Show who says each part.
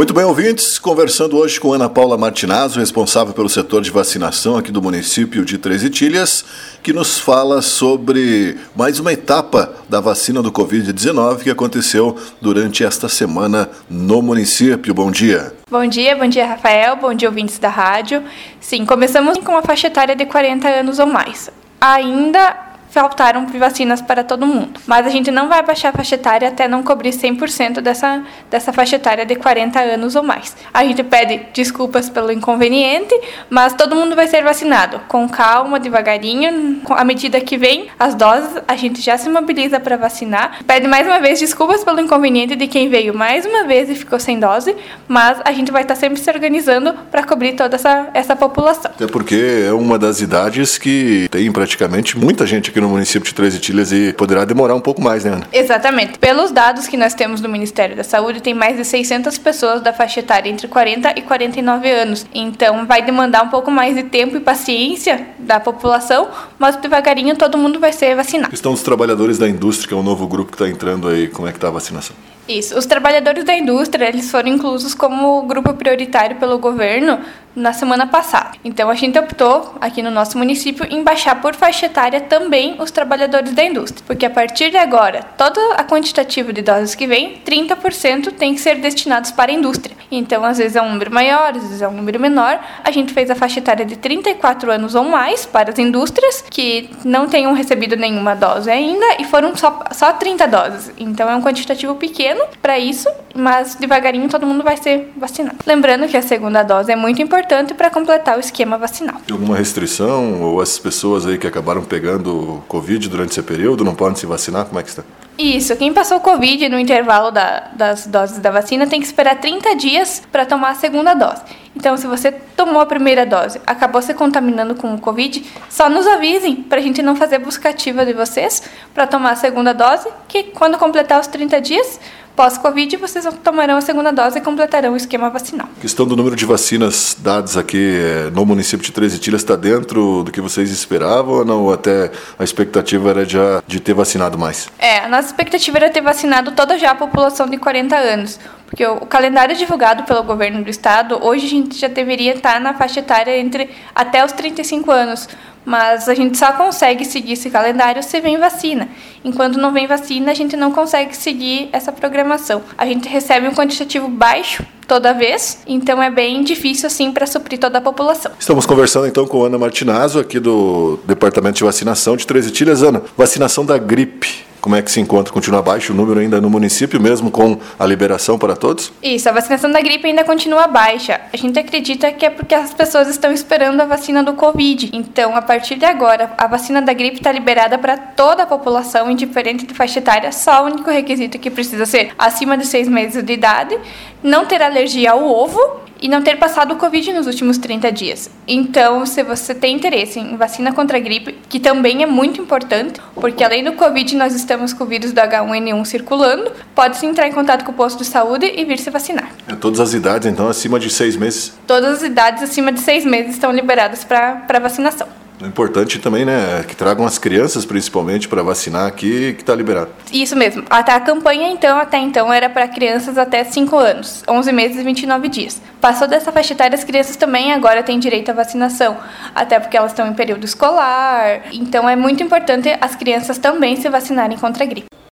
Speaker 1: Muito bem, ouvintes, conversando hoje com Ana Paula Martinazzo, responsável pelo setor de vacinação aqui do município de Três Itilhas, que nos fala sobre mais uma etapa da vacina do Covid-19 que aconteceu durante esta semana no município. Bom dia.
Speaker 2: Bom dia, bom dia, Rafael, bom dia, ouvintes da rádio. Sim, começamos com uma faixa etária de 40 anos ou mais. Ainda faltaram vacinas para todo mundo. Mas a gente não vai baixar a faixa etária até não cobrir 100% dessa, dessa faixa etária de 40 anos ou mais. A gente pede desculpas pelo inconveniente, mas todo mundo vai ser vacinado. Com calma, devagarinho, à medida que vem as doses, a gente já se mobiliza para vacinar. Pede mais uma vez desculpas pelo inconveniente de quem veio mais uma vez e ficou sem dose, mas a gente vai estar sempre se organizando para cobrir toda essa, essa população.
Speaker 1: Até porque é uma das idades que tem praticamente muita gente aqui no município de Três Itilhas e poderá demorar um pouco mais, né, Ana?
Speaker 2: Exatamente. Pelos dados que nós temos do Ministério da Saúde, tem mais de 600 pessoas da faixa etária entre 40 e 49 anos. Então, vai demandar um pouco mais de tempo e paciência da população, mas devagarinho todo mundo vai ser vacinado.
Speaker 1: Estão os trabalhadores da indústria, que é um novo grupo que está entrando aí. Como é que está a vacinação?
Speaker 2: Isso. Os trabalhadores da indústria, eles foram inclusos como grupo prioritário pelo governo na semana passada. Então a gente optou aqui no nosso município em baixar por faixa etária também os trabalhadores da indústria, porque a partir de agora, toda a quantitativa de doses que vem, 30% tem que ser destinados para a indústria. Então, às vezes é um número maior, às vezes é um número menor. A gente fez a faixa etária de 34 anos ou mais para as indústrias que não tenham recebido nenhuma dose ainda e foram só, só 30 doses. Então é um quantitativo pequeno para isso, mas devagarinho todo mundo vai ser vacinado. Lembrando que a segunda dose é muito importante para completar o esquema vacinal.
Speaker 1: Tem alguma restrição ou as pessoas aí que acabaram pegando Covid durante esse período não podem se vacinar? Como é que está?
Speaker 2: Isso, quem passou Covid no intervalo da, das doses da vacina tem que esperar 30 dias para tomar a segunda dose. Então, se você tomou a primeira dose, acabou se contaminando com o Covid, só nos avisem para a gente não fazer busca ativa de vocês para tomar a segunda dose, que quando completar os 30 dias, pós-Covid, vocês tomarão a segunda dose e completarão o esquema vacinal.
Speaker 1: A questão do número de vacinas dadas aqui eh, no município de Três Itilhas está dentro do que vocês esperavam ou não? Até a expectativa era de, de ter vacinado mais?
Speaker 2: É, a nossa expectativa era ter vacinado toda já a população de 40 anos. Porque o calendário divulgado pelo governo do estado, hoje a gente já deveria estar na faixa etária entre até os 35 anos mas a gente só consegue seguir esse calendário se vem vacina. Enquanto não vem vacina, a gente não consegue seguir essa programação. A gente recebe um quantitativo baixo toda vez, então é bem difícil assim para suprir toda a população.
Speaker 1: Estamos conversando então com Ana Martinazzo, aqui do Departamento de Vacinação de Três Itilhas. Ana, vacinação da gripe como é que se encontra? Continua baixo o número ainda no município, mesmo com a liberação para todos?
Speaker 2: Isso, a vacinação da gripe ainda continua baixa. A gente acredita que é porque as pessoas estão esperando a vacina do Covid. Então, a partir de agora, a vacina da gripe está liberada para toda a população, indiferente de faixa etária. Só o único requisito que precisa ser acima de seis meses de idade, não ter alergia ao ovo e não ter passado o Covid nos últimos 30 dias. Então, se você tem interesse em vacina contra a gripe, que também é muito importante, porque além do Covid nós estamos com o vírus do H1N1 circulando, pode-se entrar em contato com o posto de saúde e vir se vacinar.
Speaker 1: É, todas as idades, então, acima de seis meses?
Speaker 2: Todas as idades acima de seis meses estão liberadas para vacinação.
Speaker 1: É importante também, né, que tragam as crianças principalmente para vacinar aqui, que está liberado.
Speaker 2: Isso mesmo. Até a campanha então, até então era para crianças até 5 anos, 11 meses e 29 dias. Passou dessa faixa etária, as crianças também agora têm direito à vacinação, até porque elas estão em período escolar. Então é muito importante as crianças também se vacinarem contra a gripe.